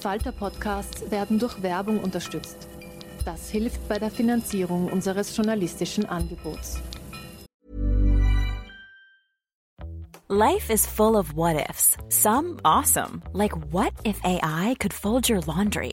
slash arena. Falter-Podcasts werden durch Werbung unterstützt. Das hilft bei der Finanzierung unseres journalistischen Angebots. Life is full of what ifs. Some awesome, like what if AI could fold your laundry?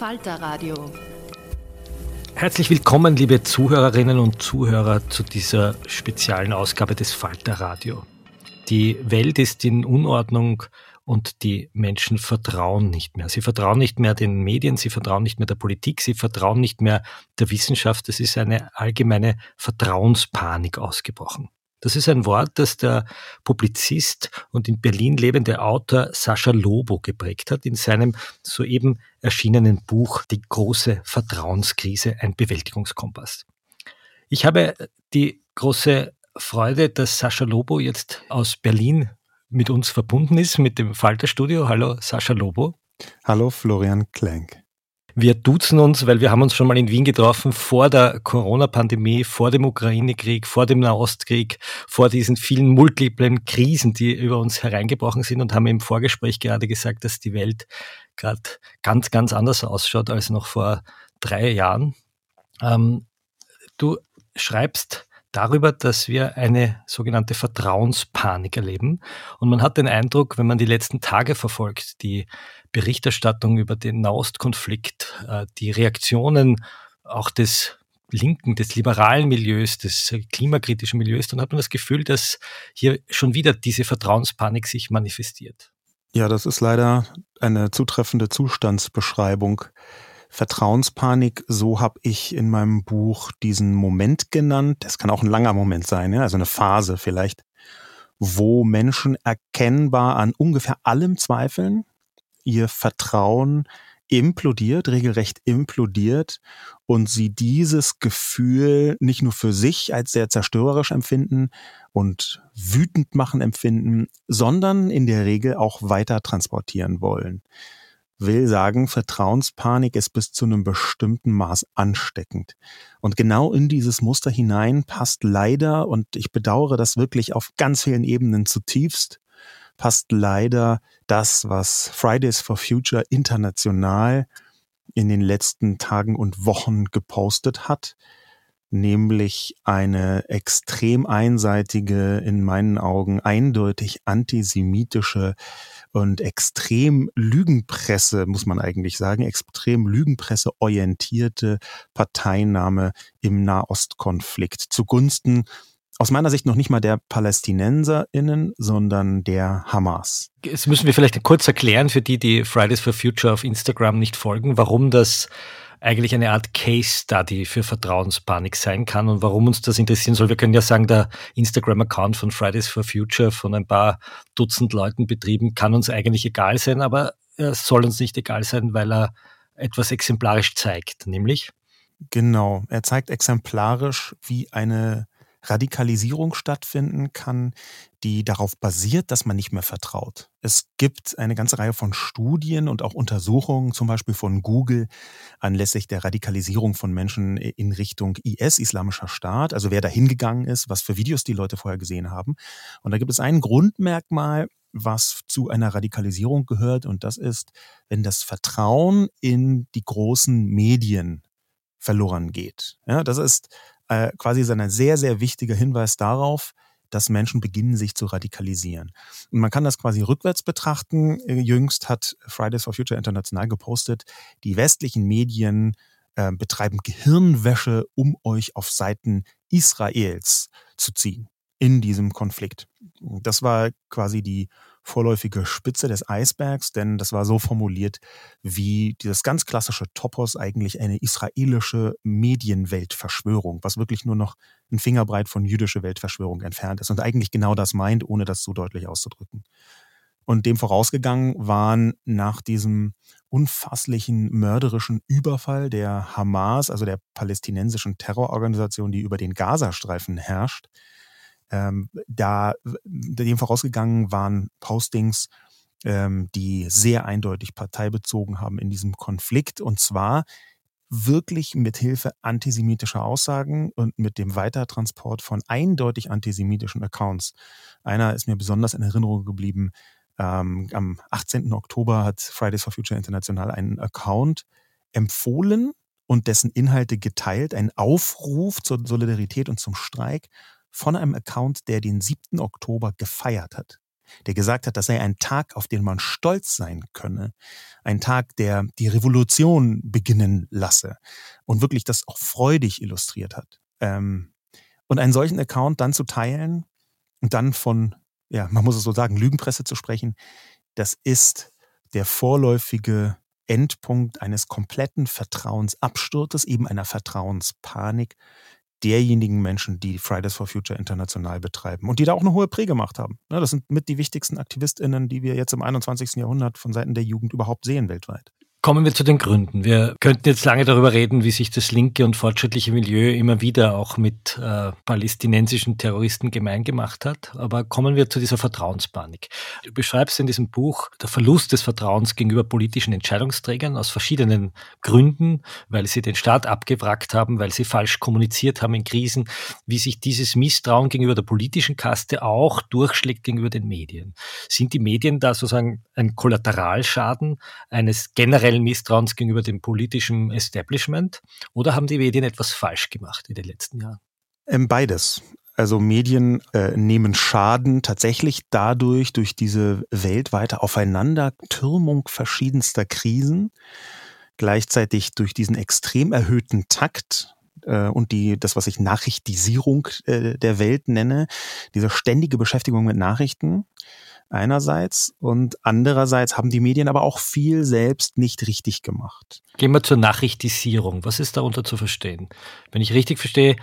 Falter Radio. Herzlich willkommen, liebe Zuhörerinnen und Zuhörer, zu dieser speziellen Ausgabe des Falter Radio. Die Welt ist in Unordnung und die Menschen vertrauen nicht mehr. Sie vertrauen nicht mehr den Medien, sie vertrauen nicht mehr der Politik, sie vertrauen nicht mehr der Wissenschaft. Es ist eine allgemeine Vertrauenspanik ausgebrochen. Das ist ein Wort, das der Publizist und in Berlin lebende Autor Sascha Lobo geprägt hat in seinem soeben erschienenen Buch Die große Vertrauenskrise, ein Bewältigungskompass. Ich habe die große Freude, dass Sascha Lobo jetzt aus Berlin mit uns verbunden ist, mit dem Falterstudio. Hallo Sascha Lobo. Hallo Florian Klenk. Wir duzen uns, weil wir haben uns schon mal in Wien getroffen vor der Corona-Pandemie, vor dem Ukraine-Krieg, vor dem Nahostkrieg, vor diesen vielen multiplen Krisen, die über uns hereingebrochen sind und haben im Vorgespräch gerade gesagt, dass die Welt gerade ganz, ganz anders ausschaut als noch vor drei Jahren. Ähm, du schreibst darüber, dass wir eine sogenannte Vertrauenspanik erleben. Und man hat den Eindruck, wenn man die letzten Tage verfolgt, die Berichterstattung über den Nahostkonflikt, äh, die Reaktionen auch des linken, des liberalen Milieus, des klimakritischen Milieus, dann hat man das Gefühl, dass hier schon wieder diese Vertrauenspanik sich manifestiert. Ja, das ist leider eine zutreffende Zustandsbeschreibung Vertrauenspanik, so habe ich in meinem Buch diesen Moment genannt. Das kann auch ein langer Moment sein, also eine Phase vielleicht, wo Menschen erkennbar an ungefähr allem zweifeln, ihr Vertrauen implodiert, regelrecht implodiert und sie dieses Gefühl nicht nur für sich als sehr zerstörerisch empfinden und wütend machen empfinden, sondern in der Regel auch weiter transportieren wollen will sagen, Vertrauenspanik ist bis zu einem bestimmten Maß ansteckend. Und genau in dieses Muster hinein passt leider, und ich bedauere das wirklich auf ganz vielen Ebenen zutiefst, passt leider das, was Fridays for Future international in den letzten Tagen und Wochen gepostet hat, nämlich eine extrem einseitige, in meinen Augen eindeutig antisemitische und extrem Lügenpresse, muss man eigentlich sagen, extrem Lügenpresse orientierte Parteinahme im Nahostkonflikt zugunsten aus meiner Sicht noch nicht mal der PalästinenserInnen, sondern der Hamas. Jetzt müssen wir vielleicht kurz erklären für die, die Fridays for Future auf Instagram nicht folgen, warum das eigentlich eine Art Case Study für Vertrauenspanik sein kann und warum uns das interessieren soll. Wir können ja sagen, der Instagram-Account von Fridays for Future von ein paar Dutzend Leuten betrieben kann uns eigentlich egal sein, aber er soll uns nicht egal sein, weil er etwas exemplarisch zeigt, nämlich Genau, er zeigt exemplarisch, wie eine Radikalisierung stattfinden kann, die darauf basiert, dass man nicht mehr vertraut. Es gibt eine ganze Reihe von Studien und auch Untersuchungen, zum Beispiel von Google, anlässlich der Radikalisierung von Menschen in Richtung IS, Islamischer Staat, also wer da hingegangen ist, was für Videos die Leute vorher gesehen haben. Und da gibt es ein Grundmerkmal, was zu einer Radikalisierung gehört, und das ist, wenn das Vertrauen in die großen Medien verloren geht. Ja, das ist äh, quasi so ein sehr, sehr wichtiger Hinweis darauf, dass Menschen beginnen, sich zu radikalisieren. Und man kann das quasi rückwärts betrachten. Äh, jüngst hat Fridays for Future International gepostet, die westlichen Medien äh, betreiben Gehirnwäsche, um euch auf Seiten Israels zu ziehen in diesem Konflikt. Das war quasi die vorläufige Spitze des Eisbergs, denn das war so formuliert, wie dieses ganz klassische Topos eigentlich eine israelische Medienweltverschwörung, was wirklich nur noch ein Fingerbreit von jüdische Weltverschwörung entfernt ist und eigentlich genau das meint, ohne das so deutlich auszudrücken. Und dem vorausgegangen waren nach diesem unfasslichen mörderischen Überfall der Hamas, also der palästinensischen Terrororganisation, die über den Gazastreifen herrscht, ähm, da dem vorausgegangen waren Postings, ähm, die sehr eindeutig Partei bezogen haben in diesem Konflikt und zwar wirklich mit Hilfe antisemitischer Aussagen und mit dem Weitertransport von eindeutig antisemitischen Accounts. Einer ist mir besonders in Erinnerung geblieben. Ähm, am 18. Oktober hat Fridays for Future International einen Account empfohlen und dessen Inhalte geteilt, einen Aufruf zur Solidarität und zum Streik von einem Account, der den 7. Oktober gefeiert hat. Der gesagt hat, das sei ein Tag, auf den man stolz sein könne. Ein Tag, der die Revolution beginnen lasse. Und wirklich das auch freudig illustriert hat. Ähm, und einen solchen Account dann zu teilen und dann von, ja, man muss es so sagen, Lügenpresse zu sprechen, das ist der vorläufige Endpunkt eines kompletten Vertrauensabsturzes, eben einer Vertrauenspanik, derjenigen Menschen, die Fridays for Future international betreiben und die da auch eine hohe Prägemacht haben. Das sind mit die wichtigsten AktivistInnen, die wir jetzt im 21. Jahrhundert von Seiten der Jugend überhaupt sehen weltweit. Kommen wir zu den Gründen. Wir könnten jetzt lange darüber reden, wie sich das linke und fortschrittliche Milieu immer wieder auch mit äh, palästinensischen Terroristen gemein gemacht hat. Aber kommen wir zu dieser Vertrauenspanik. Du beschreibst in diesem Buch der Verlust des Vertrauens gegenüber politischen Entscheidungsträgern aus verschiedenen Gründen, weil sie den Staat abgewrackt haben, weil sie falsch kommuniziert haben in Krisen, wie sich dieses Misstrauen gegenüber der politischen Kaste auch durchschlägt gegenüber den Medien. Sind die Medien da sozusagen ein Kollateralschaden eines generellen generellen Misstrauens gegenüber dem politischen Establishment? Oder haben die Medien etwas falsch gemacht in den letzten Jahren? Ähm, beides. Also Medien äh, nehmen Schaden tatsächlich dadurch, durch diese weltweite Aufeinandertürmung verschiedenster Krisen, gleichzeitig durch diesen extrem erhöhten Takt äh, und die, das, was ich Nachrichtisierung äh, der Welt nenne, diese ständige Beschäftigung mit Nachrichten, einerseits und andererseits haben die Medien aber auch viel selbst nicht richtig gemacht. Gehen wir zur Nachrichtisierung. Was ist darunter zu verstehen? Wenn ich richtig verstehe,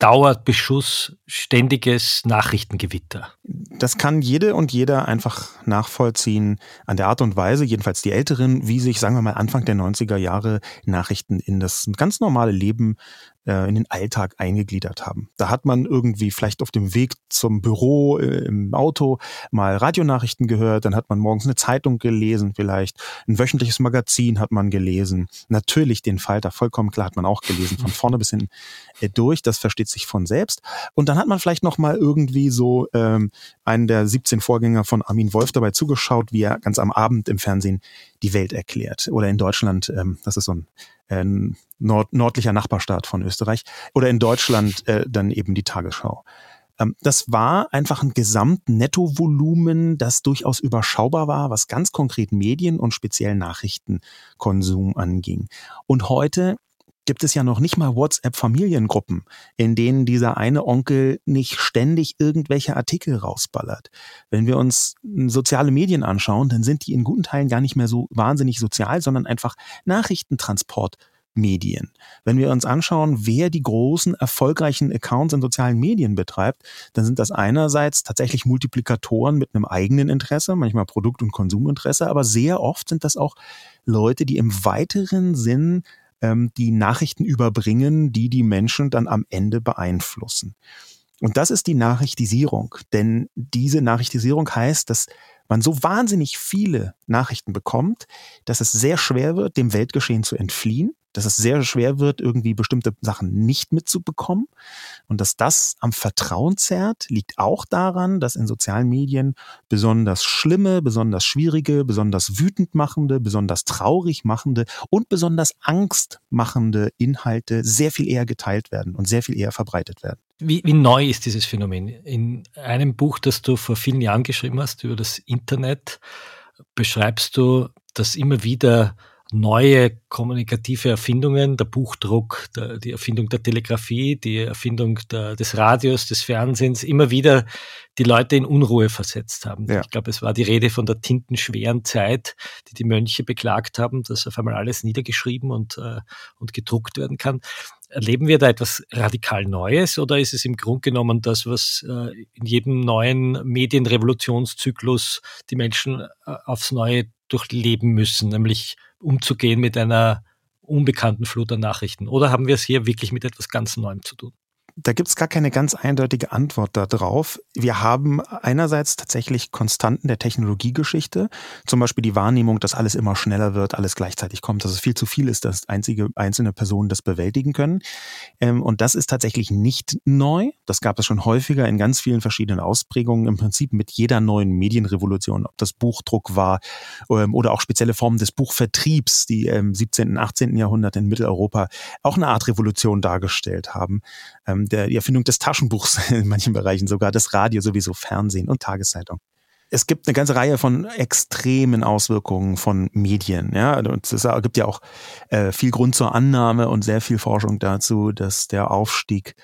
dauert Beschuss ständiges Nachrichtengewitter. Das kann jede und jeder einfach nachvollziehen an der Art und Weise, jedenfalls die Älteren, wie sich, sagen wir mal, Anfang der 90er Jahre Nachrichten in das ganz normale Leben äh, in den Alltag eingegliedert haben. Da hat man irgendwie vielleicht auf dem Weg zum Büro äh, im Auto mal Radionachrichten gehört, dann hat man morgens eine Zeitung gelesen, vielleicht ein wöchentliches Magazin hat man gelesen. Natürlich den Falter, vollkommen klar hat man auch gelesen, von vorne bis hinten äh, durch, das versteht sich von selbst. Und dann hat man vielleicht noch mal irgendwie so ähm, einen der 17 Vorgänger von Armin Wolf dabei zugeschaut, wie er ganz am Abend im Fernsehen die Welt erklärt. Oder in Deutschland, ähm, das ist so ein äh, nord nördlicher Nachbarstaat von Österreich. Oder in Deutschland äh, dann eben die Tagesschau. Ähm, das war einfach ein Gesamtnettovolumen, das durchaus überschaubar war, was ganz konkret Medien und speziell Nachrichtenkonsum anging. Und heute gibt es ja noch nicht mal WhatsApp-Familiengruppen, in denen dieser eine Onkel nicht ständig irgendwelche Artikel rausballert. Wenn wir uns soziale Medien anschauen, dann sind die in guten Teilen gar nicht mehr so wahnsinnig sozial, sondern einfach Nachrichtentransport. Medien. Wenn wir uns anschauen, wer die großen erfolgreichen Accounts in sozialen Medien betreibt, dann sind das einerseits tatsächlich Multiplikatoren mit einem eigenen Interesse, manchmal Produkt- und Konsuminteresse, aber sehr oft sind das auch Leute, die im weiteren Sinn ähm, die Nachrichten überbringen, die die Menschen dann am Ende beeinflussen. Und das ist die Nachrichtisierung. Denn diese Nachrichtisierung heißt, dass man so wahnsinnig viele Nachrichten bekommt, dass es sehr schwer wird, dem Weltgeschehen zu entfliehen dass es sehr schwer wird, irgendwie bestimmte Sachen nicht mitzubekommen. Und dass das am Vertrauen zerrt, liegt auch daran, dass in sozialen Medien besonders schlimme, besonders schwierige, besonders wütend machende, besonders traurig machende und besonders angstmachende Inhalte sehr viel eher geteilt werden und sehr viel eher verbreitet werden. Wie, wie neu ist dieses Phänomen? In einem Buch, das du vor vielen Jahren geschrieben hast über das Internet, beschreibst du, dass immer wieder neue kommunikative Erfindungen, der Buchdruck, der, die Erfindung der Telegrafie, die Erfindung der, des Radios, des Fernsehens, immer wieder die Leute in Unruhe versetzt haben. Ja. Ich glaube, es war die Rede von der tintenschweren Zeit, die die Mönche beklagt haben, dass auf einmal alles niedergeschrieben und, äh, und gedruckt werden kann. Erleben wir da etwas radikal Neues oder ist es im Grunde genommen das, was äh, in jedem neuen Medienrevolutionszyklus die Menschen äh, aufs Neue durchleben müssen, nämlich umzugehen mit einer unbekannten Flut an Nachrichten? Oder haben wir es hier wirklich mit etwas ganz Neuem zu tun? Da gibt es gar keine ganz eindeutige Antwort darauf. Wir haben einerseits tatsächlich Konstanten der Technologiegeschichte, zum Beispiel die Wahrnehmung, dass alles immer schneller wird, alles gleichzeitig kommt, dass es viel zu viel ist, dass einzige einzelne Personen das bewältigen können. Ähm, und das ist tatsächlich nicht neu. Das gab es schon häufiger in ganz vielen verschiedenen Ausprägungen, im Prinzip mit jeder neuen Medienrevolution, ob das Buchdruck war ähm, oder auch spezielle Formen des Buchvertriebs, die im 17., und 18. Jahrhundert in Mitteleuropa auch eine Art Revolution dargestellt haben. Der, die Erfindung des Taschenbuchs in manchen Bereichen, sogar das Radio sowieso, Fernsehen und Tageszeitung. Es gibt eine ganze Reihe von extremen Auswirkungen von Medien. Ja, und es gibt ja auch äh, viel Grund zur Annahme und sehr viel Forschung dazu, dass der Aufstieg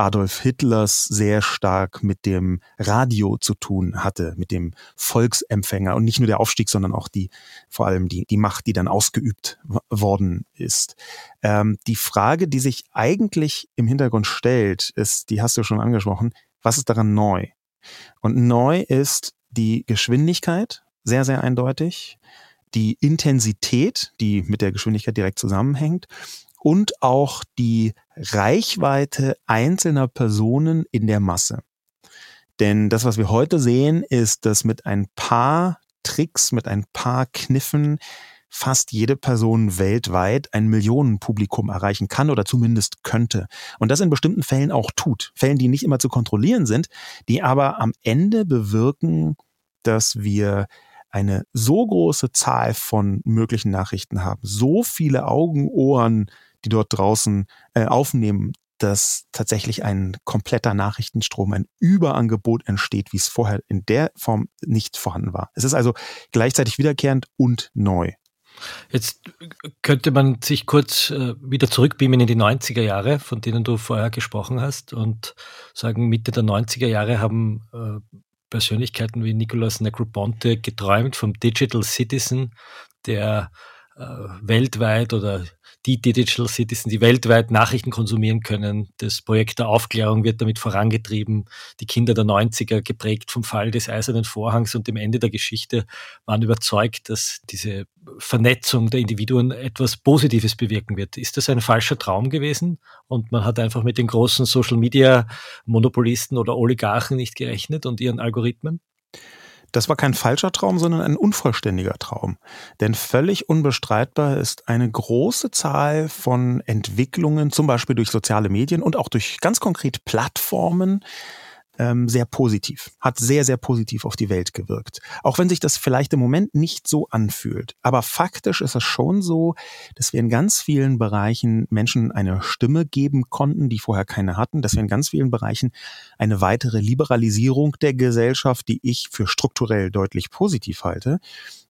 Adolf Hitlers sehr stark mit dem Radio zu tun hatte, mit dem Volksempfänger und nicht nur der Aufstieg, sondern auch die, vor allem die, die Macht, die dann ausgeübt worden ist. Ähm, die Frage, die sich eigentlich im Hintergrund stellt, ist, die hast du schon angesprochen, was ist daran neu? Und neu ist die Geschwindigkeit, sehr, sehr eindeutig, die Intensität, die mit der Geschwindigkeit direkt zusammenhängt und auch die Reichweite einzelner Personen in der Masse. Denn das, was wir heute sehen, ist, dass mit ein paar Tricks, mit ein paar Kniffen fast jede Person weltweit ein Millionenpublikum erreichen kann oder zumindest könnte. Und das in bestimmten Fällen auch tut. Fällen, die nicht immer zu kontrollieren sind, die aber am Ende bewirken, dass wir eine so große Zahl von möglichen Nachrichten haben, so viele Augen, Ohren, die dort draußen äh, aufnehmen, dass tatsächlich ein kompletter Nachrichtenstrom, ein Überangebot entsteht, wie es vorher in der Form nicht vorhanden war. Es ist also gleichzeitig wiederkehrend und neu. Jetzt könnte man sich kurz äh, wieder zurückbeamen in die 90er Jahre, von denen du vorher gesprochen hast, und sagen, Mitte der 90er Jahre haben äh, Persönlichkeiten wie Nicolas Negroponte geträumt vom Digital Citizen, der äh, weltweit oder die Digital Citizen, die weltweit Nachrichten konsumieren können. Das Projekt der Aufklärung wird damit vorangetrieben. Die Kinder der 90er, geprägt vom Fall des Eisernen Vorhangs und dem Ende der Geschichte, waren überzeugt, dass diese Vernetzung der Individuen etwas Positives bewirken wird. Ist das ein falscher Traum gewesen? Und man hat einfach mit den großen Social Media Monopolisten oder Oligarchen nicht gerechnet und ihren Algorithmen? Das war kein falscher Traum, sondern ein unvollständiger Traum. Denn völlig unbestreitbar ist eine große Zahl von Entwicklungen, zum Beispiel durch soziale Medien und auch durch ganz konkret Plattformen, ähm, sehr positiv, hat sehr, sehr positiv auf die Welt gewirkt. Auch wenn sich das vielleicht im Moment nicht so anfühlt. Aber faktisch ist es schon so, dass wir in ganz vielen Bereichen Menschen eine Stimme geben konnten, die vorher keine hatten, dass wir in ganz vielen Bereichen eine weitere Liberalisierung der Gesellschaft, die ich für strukturell deutlich positiv halte,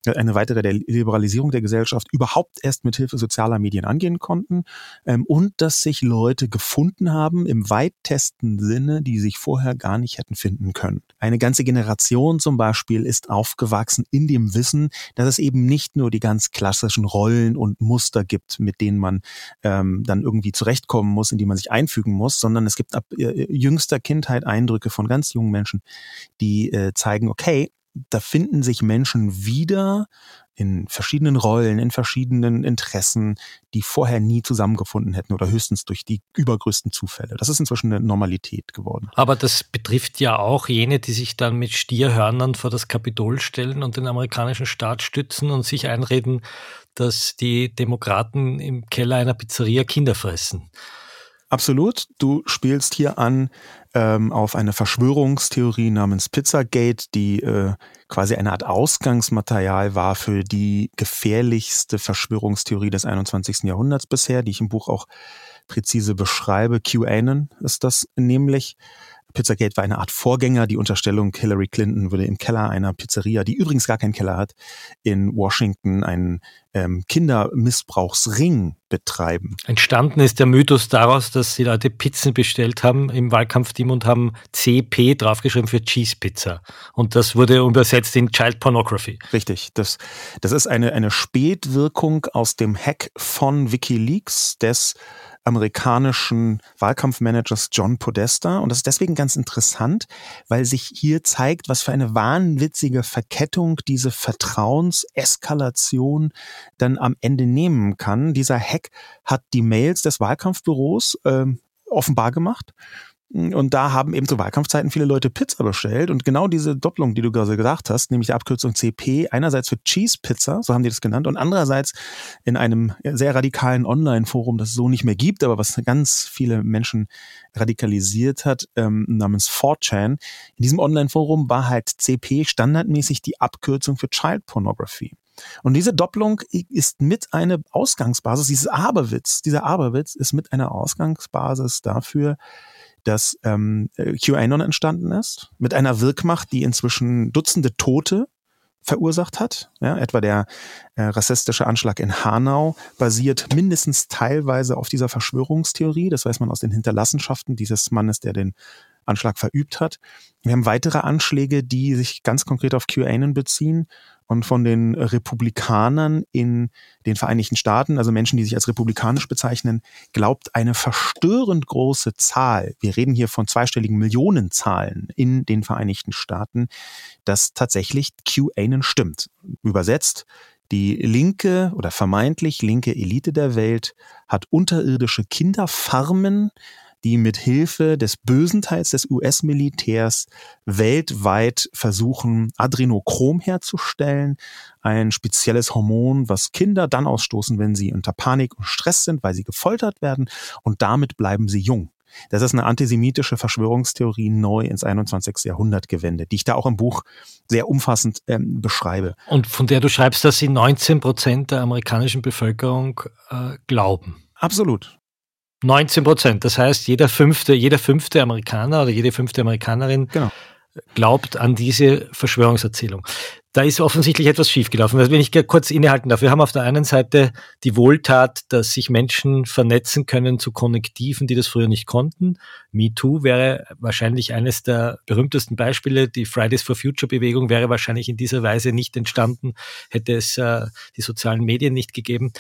eine weitere der Liberalisierung der Gesellschaft überhaupt erst mit Hilfe sozialer Medien angehen konnten ähm, und dass sich Leute gefunden haben im weitesten Sinne, die sich vorher gar nicht hätten finden können. Eine ganze Generation zum Beispiel ist aufgewachsen in dem Wissen, dass es eben nicht nur die ganz klassischen Rollen und Muster gibt, mit denen man ähm, dann irgendwie zurechtkommen muss, in die man sich einfügen muss, sondern es gibt ab äh, jüngster Kindheit Eindrücke von ganz jungen Menschen, die äh, zeigen, okay, da finden sich Menschen wieder in verschiedenen Rollen, in verschiedenen Interessen, die vorher nie zusammengefunden hätten oder höchstens durch die übergrößten Zufälle. Das ist inzwischen eine Normalität geworden. Aber das betrifft ja auch jene, die sich dann mit Stierhörnern vor das Kapitol stellen und den amerikanischen Staat stützen und sich einreden, dass die Demokraten im Keller einer Pizzeria Kinder fressen. Absolut. Du spielst hier an ähm, auf eine Verschwörungstheorie namens Pizzagate, die äh, quasi eine Art Ausgangsmaterial war für die gefährlichste Verschwörungstheorie des 21. Jahrhunderts bisher, die ich im Buch auch präzise beschreibe. QAnon ist das nämlich. Pizzagate war eine Art Vorgänger. Die Unterstellung, Hillary Clinton würde im Keller einer Pizzeria, die übrigens gar keinen Keller hat, in Washington einen ähm, Kindermissbrauchsring betreiben. Entstanden ist der Mythos daraus, dass die Leute Pizzen bestellt haben im Wahlkampfteam und haben CP draufgeschrieben für Cheese Pizza. Und das wurde übersetzt in Child Pornography. Richtig. Das, das ist eine, eine Spätwirkung aus dem Hack von WikiLeaks des amerikanischen Wahlkampfmanagers John Podesta. Und das ist deswegen ganz interessant, weil sich hier zeigt, was für eine wahnwitzige Verkettung diese Vertrauenseskalation dann am Ende nehmen kann. Dieser Hack hat die Mails des Wahlkampfbüros äh, offenbar gemacht und da haben eben zu Wahlkampfzeiten viele Leute Pizza bestellt. Und genau diese Doppelung, die du gerade gesagt hast, nämlich die Abkürzung CP, einerseits für Cheese Pizza, so haben die das genannt, und andererseits in einem sehr radikalen Online-Forum, das es so nicht mehr gibt, aber was ganz viele Menschen radikalisiert hat, ähm, namens 4chan. In diesem Online-Forum war halt CP standardmäßig die Abkürzung für Child Pornography. Und diese Doppelung ist mit einer Ausgangsbasis, dieses Aberwitz, dieser Aberwitz ist mit einer Ausgangsbasis dafür, dass ähm, QAnon entstanden ist, mit einer Wirkmacht, die inzwischen Dutzende Tote verursacht hat. Ja, etwa der äh, rassistische Anschlag in Hanau basiert mindestens teilweise auf dieser Verschwörungstheorie. Das weiß man aus den Hinterlassenschaften dieses Mannes, der den Anschlag verübt hat. Wir haben weitere Anschläge, die sich ganz konkret auf QAnon beziehen und von den Republikanern in den Vereinigten Staaten, also Menschen, die sich als republikanisch bezeichnen, glaubt eine verstörend große Zahl, wir reden hier von zweistelligen Millionenzahlen in den Vereinigten Staaten, dass tatsächlich QAnon stimmt. Übersetzt, die linke oder vermeintlich linke Elite der Welt hat unterirdische Kinderfarmen, die mit Hilfe des bösen Teils des US-Militärs weltweit versuchen, Adrenochrom herzustellen, ein spezielles Hormon, was Kinder dann ausstoßen, wenn sie unter Panik und Stress sind, weil sie gefoltert werden und damit bleiben sie jung. Das ist eine antisemitische Verschwörungstheorie neu ins 21. Jahrhundert gewendet, die ich da auch im Buch sehr umfassend ähm, beschreibe. Und von der du schreibst, dass sie 19 Prozent der amerikanischen Bevölkerung äh, glauben. Absolut. 19 Prozent. Das heißt, jeder fünfte, jeder fünfte Amerikaner oder jede fünfte Amerikanerin genau. glaubt an diese Verschwörungserzählung. Da ist offensichtlich etwas schiefgelaufen. Also wenn ich kurz innehalten darf, wir haben auf der einen Seite die Wohltat, dass sich Menschen vernetzen können zu Konnektiven, die das früher nicht konnten. MeToo wäre wahrscheinlich eines der berühmtesten Beispiele. Die Fridays for Future Bewegung wäre wahrscheinlich in dieser Weise nicht entstanden, hätte es äh, die sozialen Medien nicht gegeben.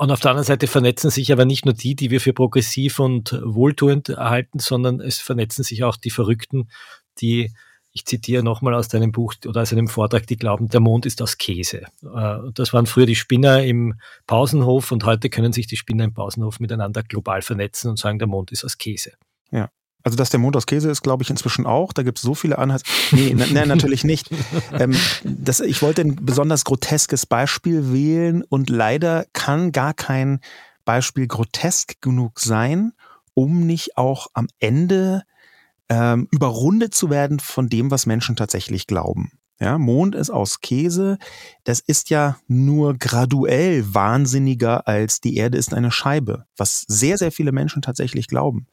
Und auf der anderen Seite vernetzen sich aber nicht nur die, die wir für progressiv und wohltuend erhalten, sondern es vernetzen sich auch die Verrückten, die, ich zitiere nochmal aus deinem Buch oder aus einem Vortrag, die glauben, der Mond ist aus Käse. Äh, das waren früher die Spinner im Pausenhof und heute können sich die Spinner im Pausenhof miteinander global vernetzen und sagen, der Mond ist aus Käse. Ja. Also, dass der Mond aus Käse ist, glaube ich inzwischen auch. Da gibt es so viele Anhalts. Nee, nein, natürlich nicht. Ähm, das, ich wollte ein besonders groteskes Beispiel wählen und leider kann gar kein Beispiel grotesk genug sein, um nicht auch am Ende ähm, überrundet zu werden von dem, was Menschen tatsächlich glauben. Ja, Mond ist aus Käse. Das ist ja nur graduell wahnsinniger als die Erde ist eine Scheibe, was sehr, sehr viele Menschen tatsächlich glauben.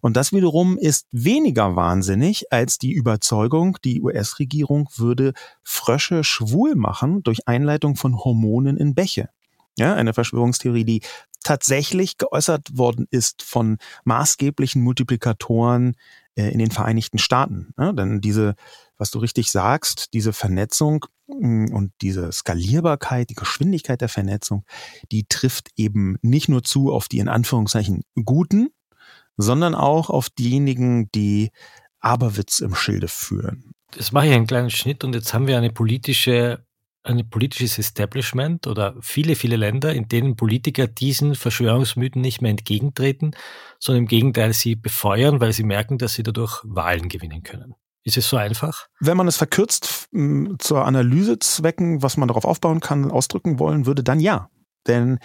Und das wiederum ist weniger wahnsinnig als die Überzeugung, die US-Regierung würde Frösche schwul machen durch Einleitung von Hormonen in Bäche. Ja, eine Verschwörungstheorie, die tatsächlich geäußert worden ist von maßgeblichen Multiplikatoren äh, in den Vereinigten Staaten. Ja, denn diese was du richtig sagst, diese Vernetzung mm, und diese Skalierbarkeit, die Geschwindigkeit der Vernetzung, die trifft eben nicht nur zu auf die in Anführungszeichen Guten, sondern auch auf diejenigen, die Aberwitz im Schilde führen. Jetzt mache ich einen kleinen Schnitt und jetzt haben wir eine politische ein politisches Establishment oder viele, viele Länder, in denen Politiker diesen Verschwörungsmythen nicht mehr entgegentreten, sondern im Gegenteil sie befeuern, weil sie merken, dass sie dadurch Wahlen gewinnen können. Ist es so einfach? Wenn man es verkürzt zur Analysezwecken, was man darauf aufbauen kann, ausdrücken wollen würde, dann ja. Denn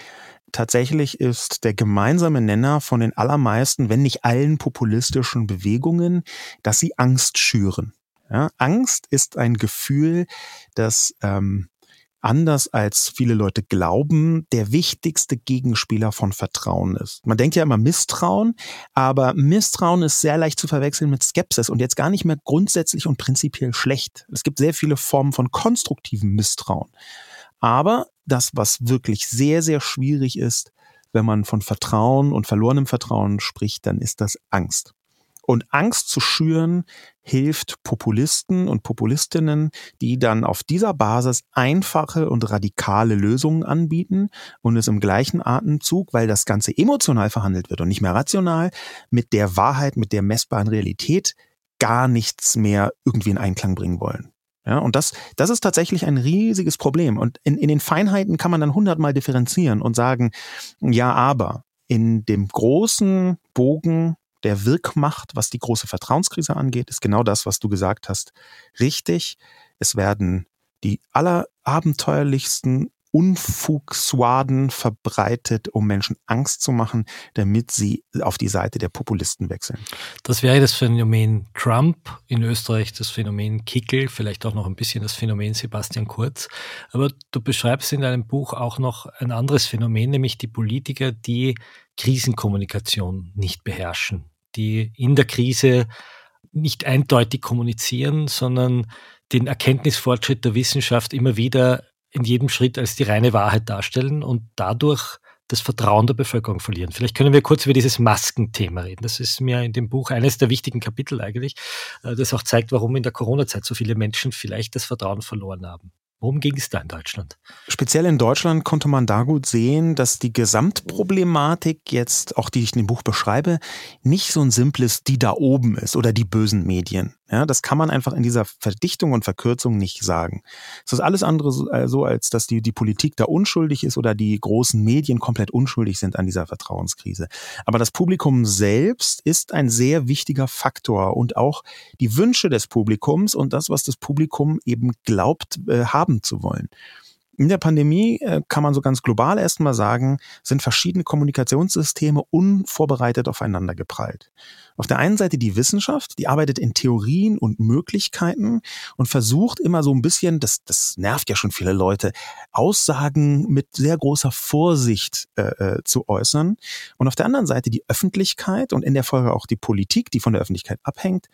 tatsächlich ist der gemeinsame Nenner von den allermeisten, wenn nicht allen populistischen Bewegungen, dass sie Angst schüren. Ja, Angst ist ein Gefühl, das ähm, anders als viele Leute glauben, der wichtigste Gegenspieler von Vertrauen ist. Man denkt ja immer Misstrauen, aber Misstrauen ist sehr leicht zu verwechseln mit Skepsis und jetzt gar nicht mehr grundsätzlich und prinzipiell schlecht. Es gibt sehr viele Formen von konstruktivem Misstrauen. Aber das, was wirklich sehr, sehr schwierig ist, wenn man von Vertrauen und verlorenem Vertrauen spricht, dann ist das Angst. Und Angst zu schüren hilft Populisten und Populistinnen, die dann auf dieser Basis einfache und radikale Lösungen anbieten und es im gleichen Atemzug, weil das Ganze emotional verhandelt wird und nicht mehr rational, mit der Wahrheit, mit der messbaren Realität gar nichts mehr irgendwie in Einklang bringen wollen. Ja, und das, das ist tatsächlich ein riesiges Problem. Und in, in den Feinheiten kann man dann hundertmal differenzieren und sagen, ja, aber in dem großen Bogen der Wirkmacht, was die große Vertrauenskrise angeht, ist genau das, was du gesagt hast, richtig. Es werden die allerabenteuerlichsten Unfugswaden verbreitet, um Menschen Angst zu machen, damit sie auf die Seite der Populisten wechseln. Das wäre das Phänomen Trump, in Österreich das Phänomen Kickel, vielleicht auch noch ein bisschen das Phänomen Sebastian Kurz. Aber du beschreibst in deinem Buch auch noch ein anderes Phänomen, nämlich die Politiker, die Krisenkommunikation nicht beherrschen, die in der Krise nicht eindeutig kommunizieren, sondern den Erkenntnisfortschritt der Wissenschaft immer wieder in jedem Schritt als die reine Wahrheit darstellen und dadurch das Vertrauen der Bevölkerung verlieren. Vielleicht können wir kurz über dieses Maskenthema reden. Das ist mir in dem Buch eines der wichtigen Kapitel eigentlich, äh, das auch zeigt, warum in der Corona-Zeit so viele Menschen vielleicht das Vertrauen verloren haben. Worum ging es da in Deutschland? Speziell in Deutschland konnte man da gut sehen, dass die Gesamtproblematik jetzt, auch die ich in dem Buch beschreibe, nicht so ein simples die da oben ist oder die bösen Medien. Ja, das kann man einfach in dieser Verdichtung und Verkürzung nicht sagen. Es ist alles andere so, also, als dass die, die Politik da unschuldig ist oder die großen Medien komplett unschuldig sind an dieser Vertrauenskrise. Aber das Publikum selbst ist ein sehr wichtiger Faktor und auch die Wünsche des Publikums und das, was das Publikum eben glaubt äh, haben zu wollen. In der Pandemie äh, kann man so ganz global erstmal sagen, sind verschiedene Kommunikationssysteme unvorbereitet aufeinander geprallt. Auf der einen Seite die Wissenschaft, die arbeitet in Theorien und Möglichkeiten und versucht immer so ein bisschen, das, das nervt ja schon viele Leute, Aussagen mit sehr großer Vorsicht äh, äh zu äußern. Und auf der anderen Seite die Öffentlichkeit und in der Folge auch die Politik, die von der Öffentlichkeit abhängt,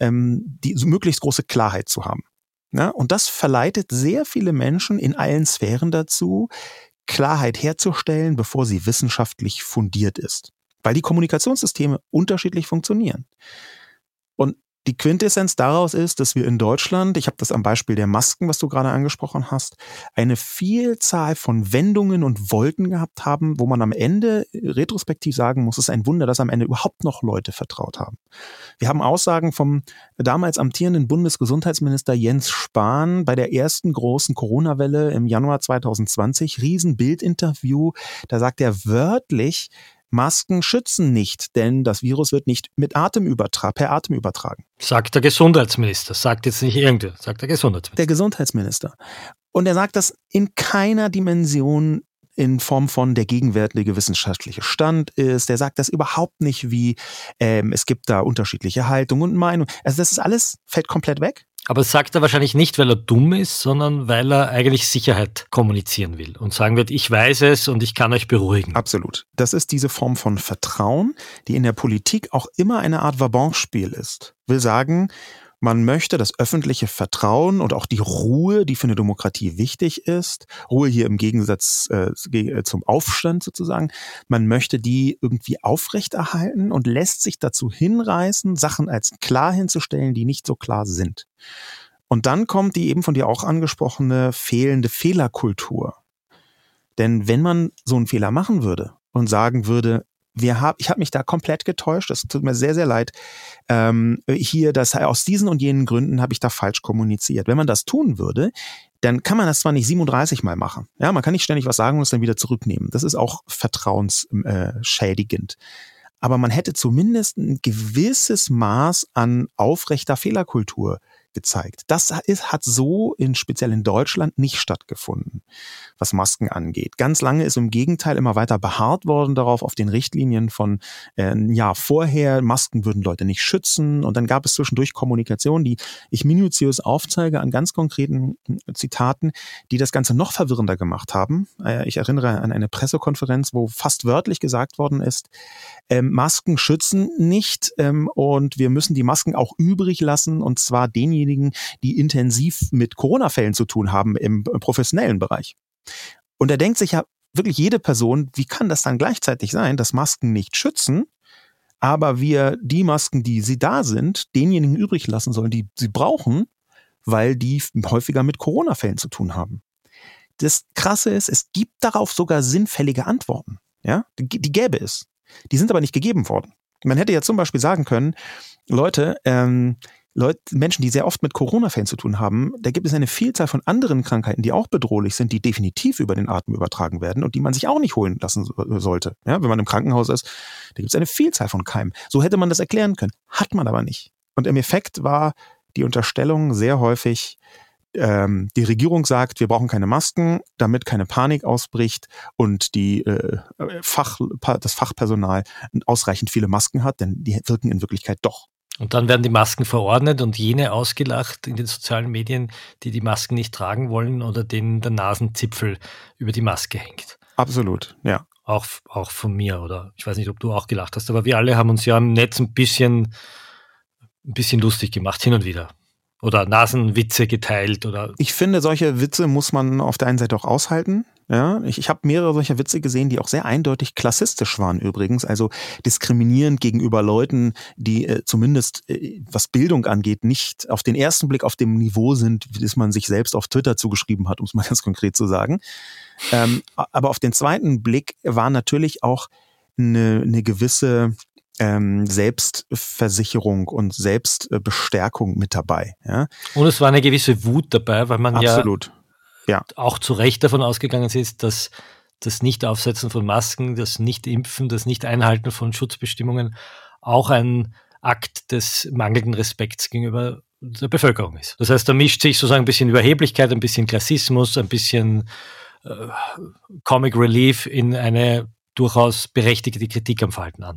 ähm, die so möglichst große Klarheit zu haben. Ja, und das verleitet sehr viele Menschen in allen Sphären dazu, Klarheit herzustellen, bevor sie wissenschaftlich fundiert ist. Weil die Kommunikationssysteme unterschiedlich funktionieren. Die Quintessenz daraus ist, dass wir in Deutschland, ich habe das am Beispiel der Masken, was du gerade angesprochen hast, eine Vielzahl von Wendungen und Wolken gehabt haben, wo man am Ende retrospektiv sagen muss, es ist ein Wunder, dass am Ende überhaupt noch Leute vertraut haben. Wir haben Aussagen vom damals amtierenden Bundesgesundheitsminister Jens Spahn bei der ersten großen Corona-Welle im Januar 2020, Riesenbildinterview, da sagt er wörtlich, Masken schützen nicht, denn das Virus wird nicht mit Atem übertra per Atem übertragen. Sagt der Gesundheitsminister, sagt jetzt nicht irgendwer, sagt der Gesundheitsminister. Der Gesundheitsminister. Und er sagt das in keiner Dimension in Form von der gegenwärtige wissenschaftliche Stand ist. Der sagt das überhaupt nicht wie, ähm, es gibt da unterschiedliche Haltungen und Meinungen. Also das ist alles, fällt komplett weg. Aber das sagt er wahrscheinlich nicht, weil er dumm ist, sondern weil er eigentlich Sicherheit kommunizieren will und sagen wird, ich weiß es und ich kann euch beruhigen. Absolut. Das ist diese Form von Vertrauen, die in der Politik auch immer eine Art Vabonspiel ist. Will sagen, man möchte das öffentliche Vertrauen und auch die Ruhe, die für eine Demokratie wichtig ist, Ruhe hier im Gegensatz äh, äh, zum Aufstand sozusagen, man möchte die irgendwie aufrechterhalten und lässt sich dazu hinreißen, Sachen als klar hinzustellen, die nicht so klar sind. Und dann kommt die eben von dir auch angesprochene fehlende Fehlerkultur. Denn wenn man so einen Fehler machen würde und sagen würde, wir hab, ich habe mich da komplett getäuscht. Das tut mir sehr, sehr leid. Ähm, hier, das aus diesen und jenen Gründen habe ich da falsch kommuniziert. Wenn man das tun würde, dann kann man das zwar nicht 37 Mal machen. Ja, man kann nicht ständig was sagen und es dann wieder zurücknehmen. Das ist auch vertrauensschädigend. Äh, Aber man hätte zumindest ein gewisses Maß an aufrechter Fehlerkultur gezeigt. Das ist, hat so in speziell in Deutschland nicht stattgefunden, was Masken angeht. Ganz lange ist im Gegenteil immer weiter beharrt worden darauf auf den Richtlinien von äh, ein Jahr vorher. Masken würden Leute nicht schützen und dann gab es zwischendurch Kommunikation, die ich minutiös aufzeige an ganz konkreten äh, Zitaten, die das Ganze noch verwirrender gemacht haben. Äh, ich erinnere an eine Pressekonferenz, wo fast wörtlich gesagt worden ist, ähm, Masken schützen nicht ähm, und wir müssen die Masken auch übrig lassen und zwar denjenigen diejenigen, die intensiv mit Corona-Fällen zu tun haben im, im professionellen Bereich. Und da denkt sich ja wirklich jede Person, wie kann das dann gleichzeitig sein, dass Masken nicht schützen, aber wir die Masken, die sie da sind, denjenigen übrig lassen sollen, die sie brauchen, weil die häufiger mit Corona-Fällen zu tun haben. Das Krasse ist, es gibt darauf sogar sinnfällige Antworten. Ja, die gäbe es. Die sind aber nicht gegeben worden. Man hätte ja zum Beispiel sagen können, Leute, ähm, Leute, Menschen, die sehr oft mit Corona-Fällen zu tun haben, da gibt es eine Vielzahl von anderen Krankheiten, die auch bedrohlich sind, die definitiv über den Atem übertragen werden und die man sich auch nicht holen lassen sollte. Ja, wenn man im Krankenhaus ist, da gibt es eine Vielzahl von Keimen. So hätte man das erklären können. Hat man aber nicht. Und im Effekt war die Unterstellung sehr häufig, ähm, die Regierung sagt, wir brauchen keine Masken, damit keine Panik ausbricht und die äh, Fach, das Fachpersonal ausreichend viele Masken hat, denn die wirken in Wirklichkeit doch. Und dann werden die Masken verordnet und jene ausgelacht in den sozialen Medien, die die Masken nicht tragen wollen oder denen der Nasenzipfel über die Maske hängt. Absolut, ja. Auch, auch von mir, oder ich weiß nicht, ob du auch gelacht hast, aber wir alle haben uns ja im Netz ein bisschen, ein bisschen lustig gemacht, hin und wieder oder Nasenwitze geteilt oder. Ich finde, solche Witze muss man auf der einen Seite auch aushalten. Ja, ich, ich habe mehrere solcher Witze gesehen, die auch sehr eindeutig klassistisch waren übrigens, also diskriminierend gegenüber Leuten, die äh, zumindest äh, was Bildung angeht, nicht auf den ersten Blick auf dem Niveau sind, wie das man sich selbst auf Twitter zugeschrieben hat, um es mal ganz konkret zu sagen. Ähm, aber auf den zweiten Blick war natürlich auch eine, eine gewisse ähm, Selbstversicherung und Selbstbestärkung mit dabei. Ja? Und es war eine gewisse Wut dabei, weil man Absolut. ja, ja. auch zu Recht davon ausgegangen ist, dass das Nicht-Aufsetzen von Masken, das Nicht-Impfen, das Nicht-Einhalten von Schutzbestimmungen auch ein Akt des mangelnden Respekts gegenüber der Bevölkerung ist. Das heißt, da mischt sich sozusagen ein bisschen Überheblichkeit, ein bisschen Klassismus, ein bisschen äh, Comic Relief in eine durchaus berechtigte Kritik am Verhalten an.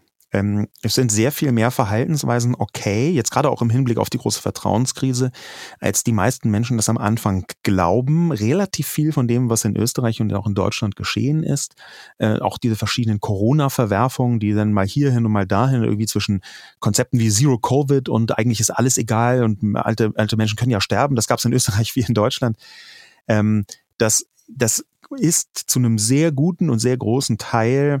Ähm, es sind sehr viel mehr Verhaltensweisen okay, jetzt gerade auch im Hinblick auf die große Vertrauenskrise, als die meisten Menschen das am Anfang glauben. Relativ viel von dem, was in Österreich und auch in Deutschland geschehen ist, äh, auch diese verschiedenen Corona-Verwerfungen, die dann mal hierhin und mal dahin irgendwie zwischen Konzepten wie Zero Covid und eigentlich ist alles egal und alte, alte Menschen können ja sterben, das gab es in Österreich wie in Deutschland. Ähm, das, das ist zu einem sehr guten und sehr großen Teil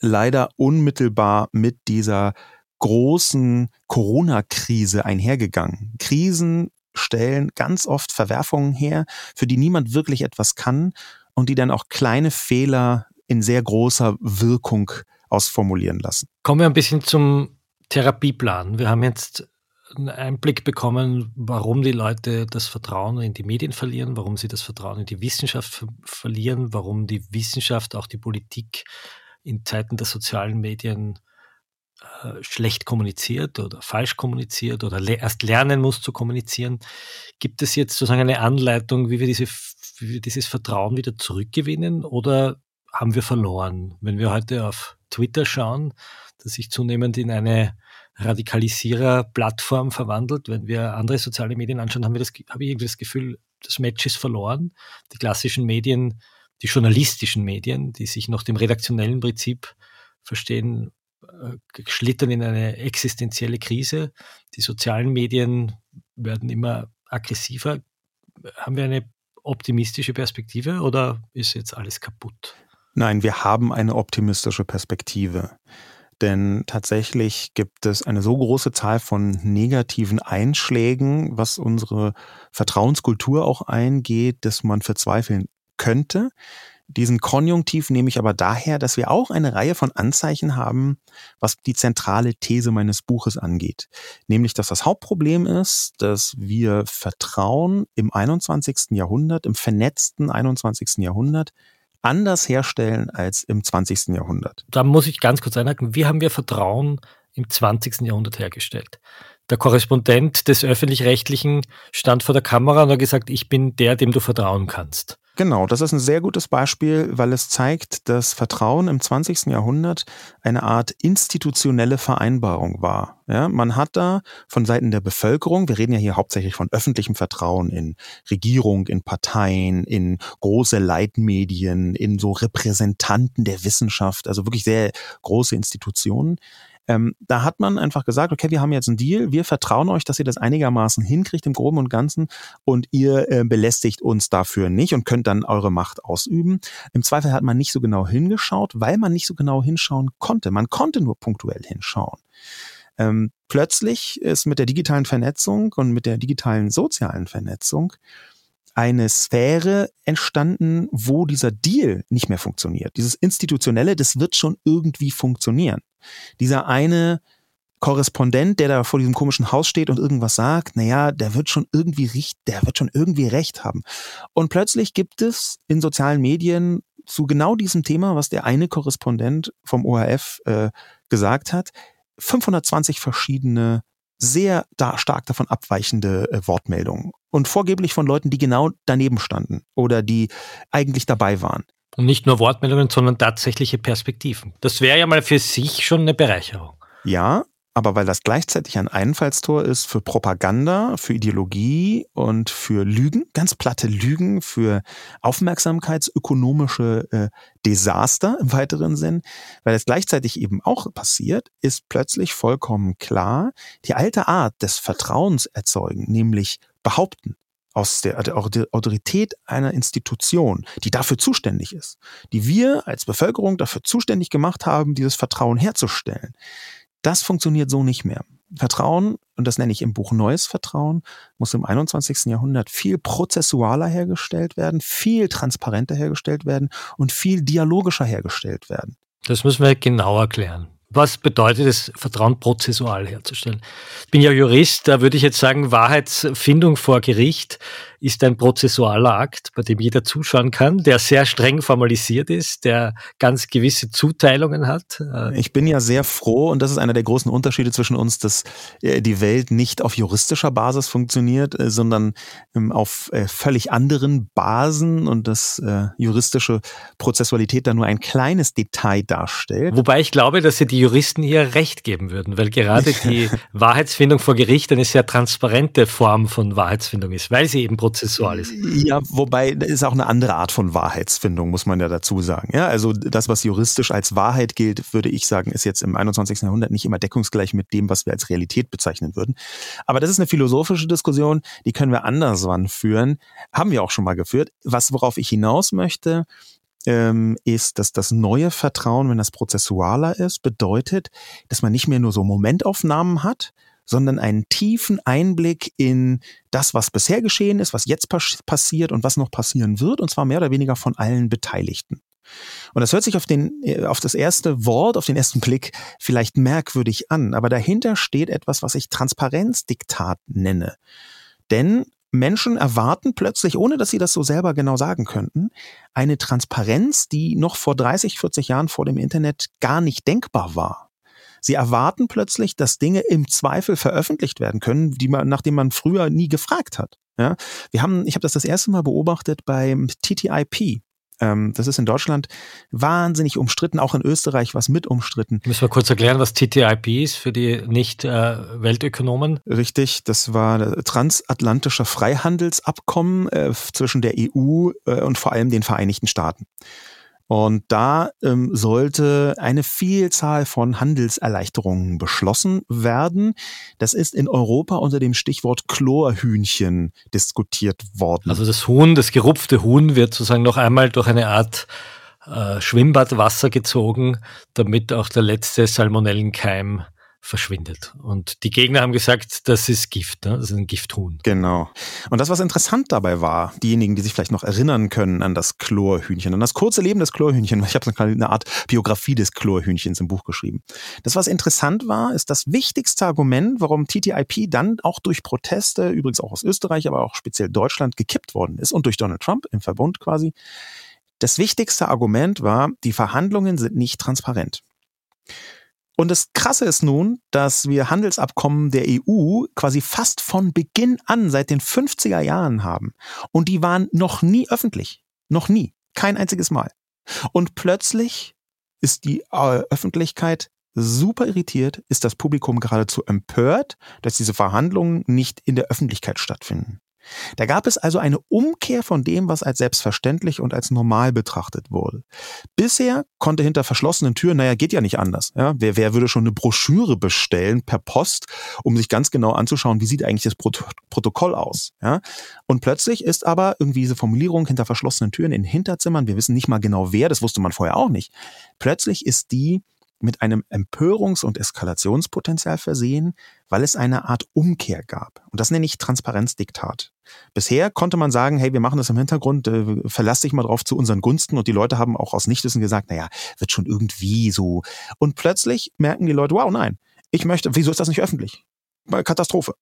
leider unmittelbar mit dieser großen Corona-Krise einhergegangen. Krisen stellen ganz oft Verwerfungen her, für die niemand wirklich etwas kann und die dann auch kleine Fehler in sehr großer Wirkung ausformulieren lassen. Kommen wir ein bisschen zum Therapieplan. Wir haben jetzt einen Einblick bekommen, warum die Leute das Vertrauen in die Medien verlieren, warum sie das Vertrauen in die Wissenschaft verlieren, warum die Wissenschaft, auch die Politik in Zeiten der sozialen Medien äh, schlecht kommuniziert oder falsch kommuniziert oder le erst lernen muss zu kommunizieren. Gibt es jetzt sozusagen eine Anleitung, wie wir, diese, wie wir dieses Vertrauen wieder zurückgewinnen oder haben wir verloren? Wenn wir heute auf Twitter schauen, das sich zunehmend in eine Radikalisierer-Plattform verwandelt. Wenn wir andere soziale Medien anschauen, haben wir das, habe ich irgendwie das Gefühl, das Match ist verloren. Die klassischen Medien, die journalistischen Medien, die sich nach dem redaktionellen Prinzip verstehen, äh, schlittern in eine existenzielle Krise. Die sozialen Medien werden immer aggressiver. Haben wir eine optimistische Perspektive oder ist jetzt alles kaputt? Nein, wir haben eine optimistische Perspektive. Denn tatsächlich gibt es eine so große Zahl von negativen Einschlägen, was unsere Vertrauenskultur auch eingeht, dass man verzweifeln könnte. Diesen Konjunktiv nehme ich aber daher, dass wir auch eine Reihe von Anzeichen haben, was die zentrale These meines Buches angeht. Nämlich, dass das Hauptproblem ist, dass wir Vertrauen im 21. Jahrhundert, im vernetzten 21. Jahrhundert anders herstellen als im 20. Jahrhundert. Da muss ich ganz kurz einhaken. Wie haben wir Vertrauen im 20. Jahrhundert hergestellt? Der Korrespondent des öffentlich-rechtlichen stand vor der Kamera und hat gesagt, ich bin der, dem du vertrauen kannst. Genau, das ist ein sehr gutes Beispiel, weil es zeigt, dass Vertrauen im 20. Jahrhundert eine Art institutionelle Vereinbarung war. Ja, man hat da von Seiten der Bevölkerung, wir reden ja hier hauptsächlich von öffentlichem Vertrauen in Regierung, in Parteien, in große Leitmedien, in so Repräsentanten der Wissenschaft, also wirklich sehr große Institutionen. Ähm, da hat man einfach gesagt, okay, wir haben jetzt einen Deal, wir vertrauen euch, dass ihr das einigermaßen hinkriegt im Groben und Ganzen und ihr äh, belästigt uns dafür nicht und könnt dann eure Macht ausüben. Im Zweifel hat man nicht so genau hingeschaut, weil man nicht so genau hinschauen konnte. Man konnte nur punktuell hinschauen. Ähm, plötzlich ist mit der digitalen Vernetzung und mit der digitalen sozialen Vernetzung eine Sphäre entstanden, wo dieser Deal nicht mehr funktioniert. Dieses Institutionelle, das wird schon irgendwie funktionieren. Dieser eine Korrespondent, der da vor diesem komischen Haus steht und irgendwas sagt, naja, der wird schon irgendwie richt, der wird schon irgendwie recht haben. Und plötzlich gibt es in sozialen Medien zu genau diesem Thema, was der eine Korrespondent vom ORF äh, gesagt hat, 520 verschiedene sehr da stark davon abweichende äh, Wortmeldungen und vorgeblich von Leuten, die genau daneben standen oder die eigentlich dabei waren. Und nicht nur Wortmeldungen, sondern tatsächliche Perspektiven. Das wäre ja mal für sich schon eine Bereicherung. Ja, aber weil das gleichzeitig ein Einfallstor ist für Propaganda, für Ideologie und für Lügen, ganz platte Lügen, für aufmerksamkeitsökonomische äh, Desaster im weiteren Sinn, weil es gleichzeitig eben auch passiert, ist plötzlich vollkommen klar, die alte Art des Vertrauens erzeugen, nämlich behaupten, aus der Autorität einer Institution, die dafür zuständig ist, die wir als Bevölkerung dafür zuständig gemacht haben, dieses Vertrauen herzustellen. Das funktioniert so nicht mehr. Vertrauen, und das nenne ich im Buch Neues Vertrauen, muss im 21. Jahrhundert viel prozessualer hergestellt werden, viel transparenter hergestellt werden und viel dialogischer hergestellt werden. Das müssen wir genau erklären. Was bedeutet es, Vertrauen prozessual herzustellen? Ich bin ja Jurist, da würde ich jetzt sagen, Wahrheitsfindung vor Gericht ist ein prozessualer Akt, bei dem jeder zuschauen kann, der sehr streng formalisiert ist, der ganz gewisse Zuteilungen hat. Ich bin ja sehr froh, und das ist einer der großen Unterschiede zwischen uns, dass äh, die Welt nicht auf juristischer Basis funktioniert, äh, sondern ähm, auf äh, völlig anderen Basen und dass juristische Prozessualität da nur ein kleines Detail darstellt. Wobei ich glaube, dass Sie die Juristen hier recht geben würden, weil gerade die Wahrheitsfindung vor Gericht eine sehr transparente Form von Wahrheitsfindung ist, weil sie eben prozessual ist. Ja, wobei das ist auch eine andere Art von Wahrheitsfindung, muss man ja dazu sagen. Ja, also das, was juristisch als Wahrheit gilt, würde ich sagen, ist jetzt im 21. Jahrhundert nicht immer deckungsgleich mit dem, was wir als Realität bezeichnen würden. Aber das ist eine philosophische Diskussion, die können wir anderswann führen. Haben wir auch schon mal geführt. Was, worauf ich hinaus möchte, ähm, ist, dass das neue Vertrauen, wenn das prozessualer ist, bedeutet, dass man nicht mehr nur so Momentaufnahmen hat, sondern einen tiefen Einblick in das, was bisher geschehen ist, was jetzt passiert und was noch passieren wird, und zwar mehr oder weniger von allen Beteiligten. Und das hört sich auf, den, äh, auf das erste Wort, auf den ersten Blick vielleicht merkwürdig an, aber dahinter steht etwas, was ich Transparenzdiktat nenne. Denn Menschen erwarten plötzlich, ohne dass sie das so selber genau sagen könnten, eine Transparenz, die noch vor 30, 40 Jahren vor dem Internet gar nicht denkbar war. Sie erwarten plötzlich, dass Dinge im Zweifel veröffentlicht werden können, die man, nachdem man früher nie gefragt hat. Ja, wir haben, ich habe das das erste Mal beobachtet beim TTIP, Ähm, das ist in Deutschland wahnsinnig umstritten, auch in Österreich was mit umstritten. Müssen wir kurz erklären, was TTIP ist für die Nicht-Weltökonomen? Äh, Richtig, das war transatlantische Freihandelsabkommen äh, zwischen der EU äh, und vor allem den Vereinigten Staaten. Und da ähm, sollte eine Vielzahl von Handelserleichterungen beschlossen werden. Das ist in Europa unter dem Stichwort Chlorhühnchen diskutiert worden. Also das Huhn, das gerupfte Huhn wird sozusagen noch einmal durch eine Art äh, Schwimmbadwasser gezogen, damit auch der letzte Salmonellenkeim verschwindet. Und die Gegner haben gesagt, das ist Gift, ne? das ist ein Gifthuhn. Genau. Und das, was interessant dabei war, diejenigen, die sich vielleicht noch erinnern können an das Chlorhühnchen, an das kurze Leben des Chlorhühnchens, ich habe eine Art Biografie des Chlorhühnchens im Buch geschrieben. Das, was interessant war, ist das wichtigste Argument, warum TTIP dann auch durch Proteste, übrigens auch aus Österreich, aber auch speziell Deutschland, gekippt worden ist und durch Donald Trump im Verbund quasi. Das wichtigste Argument war, die Verhandlungen sind nicht transparent. Und das Krasse ist nun, dass wir Handelsabkommen der EU quasi fast von Beginn an seit den 50er Jahren haben. Und die waren noch nie öffentlich. Noch nie. Kein einziges Mal. Und plötzlich ist die äh, Öffentlichkeit super irritiert, ist das Publikum geradezu empört, dass diese Verhandlungen nicht in der Öffentlichkeit stattfinden. Da gab es also eine Umkehr von dem, was als selbstverständlich und als normal betrachtet wurde. Bisher konnte hinter verschlossenen Türen, naja, geht ja nicht anders. Ja? Wer, wer würde schon eine Broschüre bestellen per Post, um sich ganz genau anzuschauen, wie sieht eigentlich das Prot Protokoll aus? Ja? Und plötzlich ist aber irgendwie diese Formulierung hinter verschlossenen Türen in Hinterzimmern, wir wissen nicht mal genau wer, das wusste man vorher auch nicht. Plötzlich ist die mit einem Empörungs- und Eskalationspotenzial versehen, weil es eine Art Umkehr gab. Und das nenne ich Transparenzdiktat. Bisher konnte man sagen, hey, wir machen das im Hintergrund, äh, verlass dich mal drauf zu unseren Gunsten. Und die Leute haben auch aus Nichtwissen gesagt, naja, wird schon irgendwie so. Und plötzlich merken die Leute, wow, nein, ich möchte, wieso ist das nicht öffentlich? Katastrophe.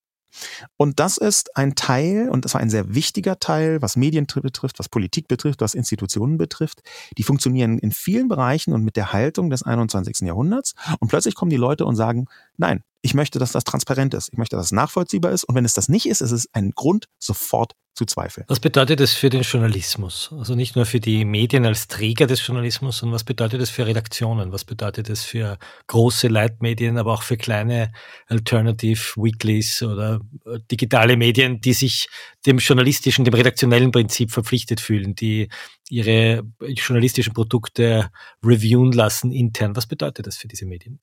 Und das ist ein Teil, und das war ein sehr wichtiger Teil, was Medien betrifft, was Politik betrifft, was Institutionen betrifft. Die funktionieren in vielen Bereichen und mit der Haltung des 21. Jahrhunderts. Und plötzlich kommen die Leute und sagen, nein, ich möchte, dass das transparent ist. Ich möchte, dass es nachvollziehbar ist. Und wenn es das nicht ist, ist es ein Grund, sofort zu zweifeln. Was bedeutet das für den Journalismus? Also nicht nur für die Medien als Träger des Journalismus, sondern was bedeutet das für Redaktionen? Was bedeutet das für große Leitmedien, aber auch für kleine Alternative Weeklies oder äh, digitale Medien, die sich dem journalistischen, dem redaktionellen Prinzip verpflichtet fühlen, die ihre journalistischen Produkte reviewen lassen intern? Was bedeutet das für diese Medien?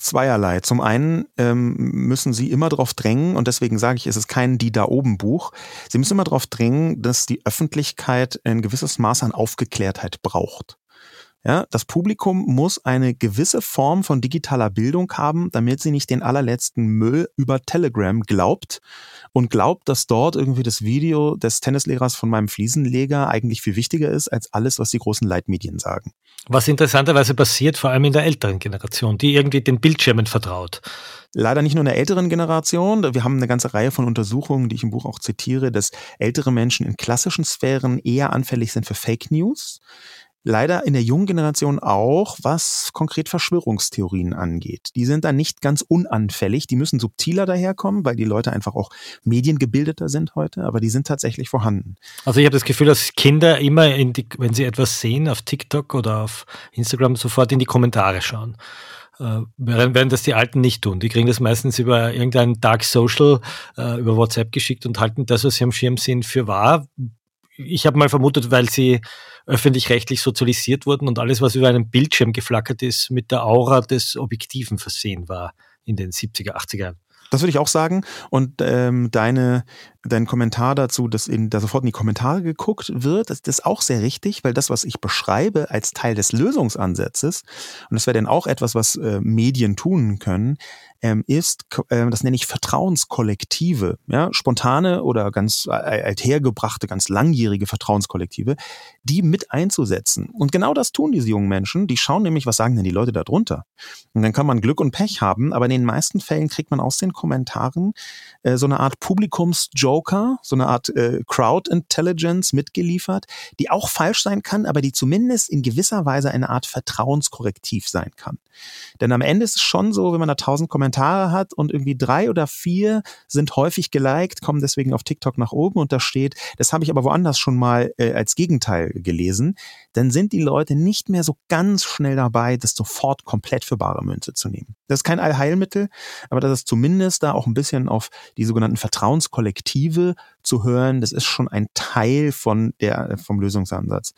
Zweierlei. Zum einen ähm, müssen Sie immer darauf drängen, und deswegen sage ich, es ist kein Die da oben Buch. Sie müssen immer darauf drängen, dass die Öffentlichkeit ein gewisses Maß an Aufgeklärtheit braucht. Ja, das Publikum muss eine gewisse Form von digitaler Bildung haben, damit sie nicht den allerletzten Müll über Telegram glaubt und glaubt, dass dort irgendwie das Video des Tennislehrers von meinem Fliesenleger eigentlich viel wichtiger ist als alles, was die großen Leitmedien sagen. Was interessanterweise passiert, vor allem in der älteren Generation, die irgendwie den Bildschirmen vertraut. Leider nicht nur in der älteren Generation. Wir haben eine ganze Reihe von Untersuchungen, die ich im Buch auch zitiere, dass ältere Menschen in klassischen Sphären eher anfällig sind für Fake News leider in der jungen Generation auch, was konkret Verschwörungstheorien angeht. Die sind da nicht ganz unanfällig, die müssen subtiler daherkommen, weil die Leute einfach auch mediengebildeter sind heute, aber die sind tatsächlich vorhanden. Also ich habe das Gefühl, dass Kinder immer, die, wenn sie etwas sehen auf TikTok oder auf Instagram, sofort in die Kommentare schauen. Äh, während das die Alten nicht tun. Die kriegen das meistens über irgendein Dark Social, äh, über WhatsApp geschickt und halten das, was sie am Schirm sehen, für wahr. Ich habe mal vermutet, weil sie öffentlich-rechtlich sozialisiert wurden und alles, was über einen Bildschirm geflackert ist, mit der Aura des Objektiven versehen war in den 70er, 80er Jahren. Das würde ich auch sagen. Und ähm, deine, dein Kommentar dazu, dass in, da sofort in die Kommentare geguckt wird, das, ist auch sehr richtig, weil das, was ich beschreibe als Teil des Lösungsansatzes, und das wäre dann auch etwas, was äh, Medien tun können, ähm, ist, äh, das nenne ich Vertrauenskollektive, ja, spontane oder ganz althergebrachte, ganz langjährige Vertrauenskollektive, die mit einzusetzen. Und genau das tun diese jungen Menschen. Die schauen nämlich, was sagen denn die Leute da drunter? Und dann kann man Glück und Pech haben, aber in den meisten Fällen kriegt man aus den Kommentaren äh, so eine Art Publikums-Joke Broker, so eine Art äh, Crowd Intelligence mitgeliefert, die auch falsch sein kann, aber die zumindest in gewisser Weise eine Art Vertrauenskorrektiv sein kann. Denn am Ende ist es schon so, wenn man da tausend Kommentare hat und irgendwie drei oder vier sind häufig geliked, kommen deswegen auf TikTok nach oben und da steht, das habe ich aber woanders schon mal äh, als Gegenteil gelesen, dann sind die Leute nicht mehr so ganz schnell dabei, das sofort komplett für bare Münze zu nehmen. Das ist kein Allheilmittel, aber das ist zumindest da auch ein bisschen auf die sogenannten Vertrauenskollektive zu hören, das ist schon ein Teil von der, vom Lösungsansatz.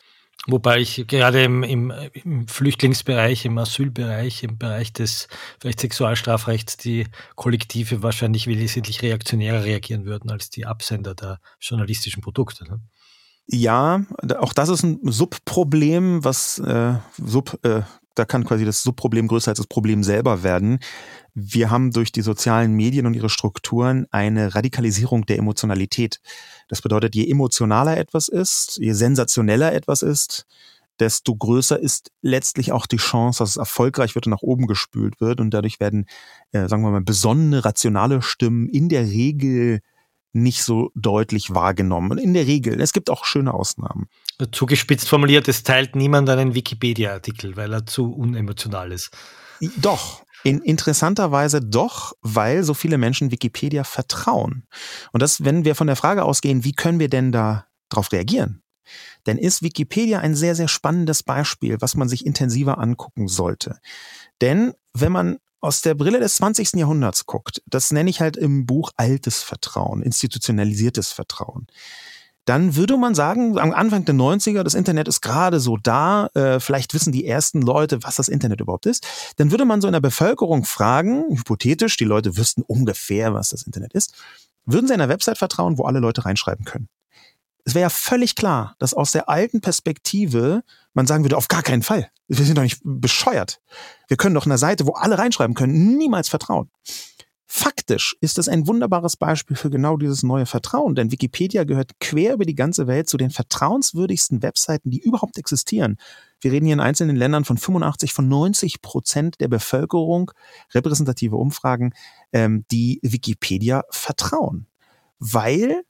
Wobei ich gerade im, im, im, Flüchtlingsbereich, im Asylbereich, im Bereich des vielleicht Sexualstrafrechts die Kollektive wahrscheinlich wesentlich reaktionärer reagieren würden als die Absender der journalistischen Produkte. Ne? Ja, auch das ist ein Subproblem, was äh, Sub, äh, da kann quasi das Subproblem größer als das Problem selber werden. Wir haben durch die sozialen Medien und ihre Strukturen eine Radikalisierung der Emotionalität. Das bedeutet, je emotionaler etwas ist, je sensationeller etwas ist, desto größer ist letztlich auch die Chance, dass es erfolgreich wird und nach oben gespült wird. Und dadurch werden, äh, sagen wir mal, besonnene, rationale Stimmen in der Regel nicht so deutlich wahrgenommen. In der Regel. Es gibt auch schöne Ausnahmen. Zugespitzt formuliert, es teilt niemand einen Wikipedia-Artikel, weil er zu unemotional ist. Doch. In interessanterweise doch, weil so viele Menschen Wikipedia vertrauen. Und das, wenn wir von der Frage ausgehen, wie können wir denn da drauf reagieren? Denn ist Wikipedia ein sehr, sehr spannendes Beispiel, was man sich intensiver angucken sollte. Denn wenn man aus der Brille des 20. Jahrhunderts guckt, das nenne ich halt im Buch altes Vertrauen, institutionalisiertes Vertrauen, dann würde man sagen, am Anfang der 90er, das Internet ist gerade so da, äh, vielleicht wissen die ersten Leute, was das Internet überhaupt ist, dann würde man so in der Bevölkerung fragen, hypothetisch, die Leute wüssten ungefähr, was das Internet ist, würden sie einer Website vertrauen, wo alle Leute reinschreiben können? Es wäre ja völlig klar, dass aus der alten Perspektive man sagen würde, auf gar keinen Fall. Wir sind doch nicht bescheuert. Wir können doch einer Seite, wo alle reinschreiben können, niemals vertrauen. Faktisch ist es ein wunderbares Beispiel für genau dieses neue Vertrauen, denn Wikipedia gehört quer über die ganze Welt zu den vertrauenswürdigsten Webseiten, die überhaupt existieren. Wir reden hier in einzelnen Ländern von 85, von 90 Prozent der Bevölkerung, repräsentative Umfragen, ähm, die Wikipedia vertrauen. Weil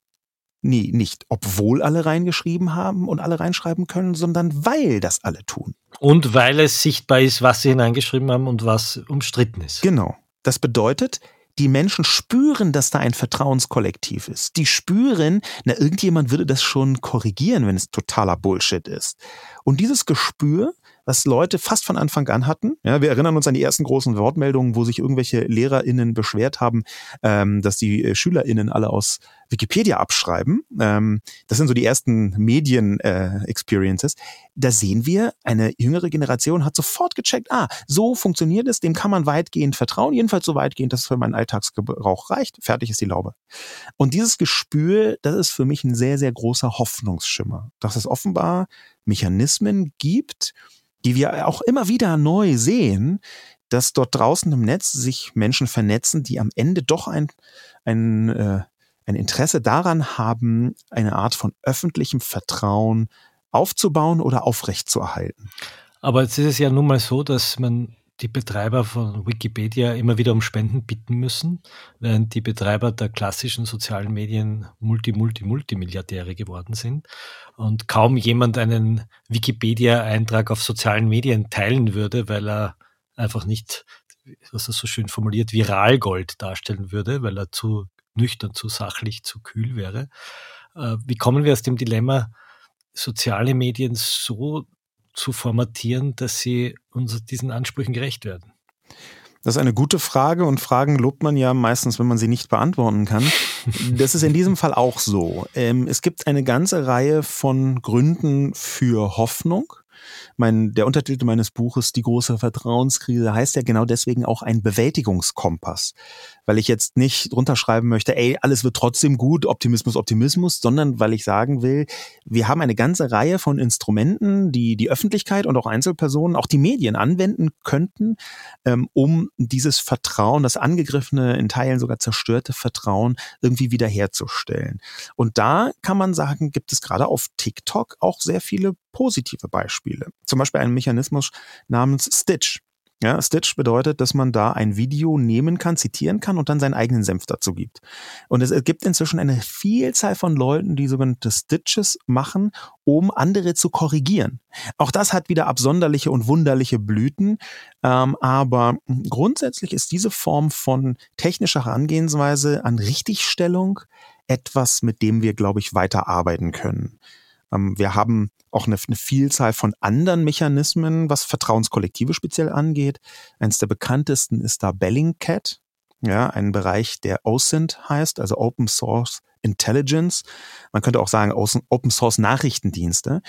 Nee, nicht obwohl alle reingeschrieben haben und alle reinschreiben können, sondern weil das alle tun. Und weil es sichtbar ist, was sie hineingeschrieben haben und was umstritten ist. Genau. Das bedeutet, die Menschen spüren, dass da ein Vertrauenskollektiv ist. Die spüren, na, irgendjemand würde das schon korrigieren, wenn es totaler Bullshit ist. Und dieses Gespür was Leute fast von Anfang an hatten. Ja, wir erinnern uns an die ersten großen Wortmeldungen, wo sich irgendwelche LehrerInnen beschwert haben, ähm, dass die äh, SchülerInnen alle aus Wikipedia abschreiben. Ähm, das sind so die ersten Medien-Experiences. Äh, da sehen wir, eine jüngere Generation hat sofort gecheckt, ah, so funktioniert es, dem kann man weitgehend vertrauen, jedenfalls so weitgehend, dass es für meinen Alltagsgebrauch reicht. Fertig ist die Laube. Und dieses Gespür, das ist für mich ein sehr, sehr großer Hoffnungsschimmer, dass es offenbar Mechanismen gibt, die wir auch immer wieder neu sehen, dass dort draußen im Netz sich Menschen vernetzen, die am Ende doch ein, ein, äh, ein Interesse daran haben, eine Art von öffentlichem Vertrauen aufzubauen oder aufrechtzuerhalten. Aber jetzt ist es ja nun mal so, dass man die Betreiber von Wikipedia immer wieder um Spenden bitten müssen, während die Betreiber der klassischen sozialen Medien Multi, Multi, Multimilliardäre geworden sind und kaum jemand einen Wikipedia-Eintrag auf sozialen Medien teilen würde, weil er einfach nicht, was er so schön formuliert, Viralgold darstellen würde, weil er zu nüchtern, zu sachlich, zu kühl wäre. Äh, wie kommen wir aus dem Dilemma, soziale Medien so zu formatieren, dass sie uns diesen Ansprüchen gerecht werden? Das ist eine gute Frage und Fragen lobt man ja meistens, wenn man sie nicht beantworten kann. Das ist in diesem Fall auch so. Ähm, es gibt eine ganze Reihe von Gründen für Hoffnung. Mein, der Untertitel meines Buches, Die große Vertrauenskrise, heißt ja genau deswegen auch ein Bewältigungskompass. Weil ich jetzt nicht drunter schreiben möchte, ey, alles wird trotzdem gut, Optimismus, Optimismus, sondern weil ich sagen will, wir haben eine ganze Reihe von Instrumenten, die die Öffentlichkeit und auch Einzelpersonen, auch die Medien anwenden könnten, ähm, um dieses Vertrauen, das angegriffene, in Teilen sogar zerstörte Vertrauen irgendwie wiederherzustellen. Und da kann man sagen, gibt es gerade auf TikTok auch sehr viele positive Beispiele. Zum Beispiel einen Mechanismus namens Stitch. Ja, Stitch bedeutet, dass man da ein Video nehmen kann, zitieren kann und dann seinen eigenen Senf dazu gibt. Und es gibt inzwischen eine Vielzahl von Leuten, die sogenannte Stitches machen, um andere zu korrigieren. Auch das hat wieder absonderliche und wunderliche Blüten, ähm, aber grundsätzlich ist diese Form von technischer Herangehensweise an Richtigstellung etwas, mit dem wir, glaube ich, weiter arbeiten können. Ähm, wir haben auch eine, eine, Vielzahl von anderen Mechanismen, was Vertrauenskollektive speziell angeht. Eins der bekanntesten ist da Bellingcat, ja, ein Bereich, der OSINT heißt, also Open Source Intelligence. Man könnte auch sagen Open Source Nachrichtendienste.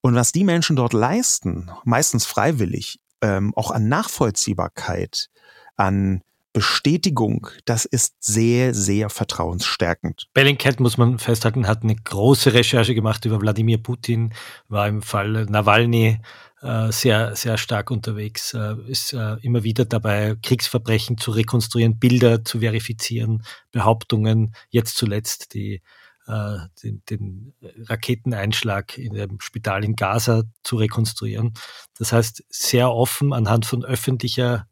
Und was die Menschen dort leisten, meistens freiwillig, ähm, auch an Nachvollziehbarkeit, an Bestätigung, das ist sehr, sehr vertrauensstärkend. Bellingcat, muss man festhalten, hat eine große Recherche gemacht über Wladimir Putin, war im Fall Nawalny äh, sehr, sehr stark unterwegs, äh, ist äh, immer wieder dabei, Kriegsverbrechen zu rekonstruieren, Bilder zu verifizieren, Behauptungen, jetzt zuletzt die äh, den, den Raketeneinschlag in dem Spital in Gaza zu rekonstruieren. Das heißt, sehr offen anhand von öffentlicher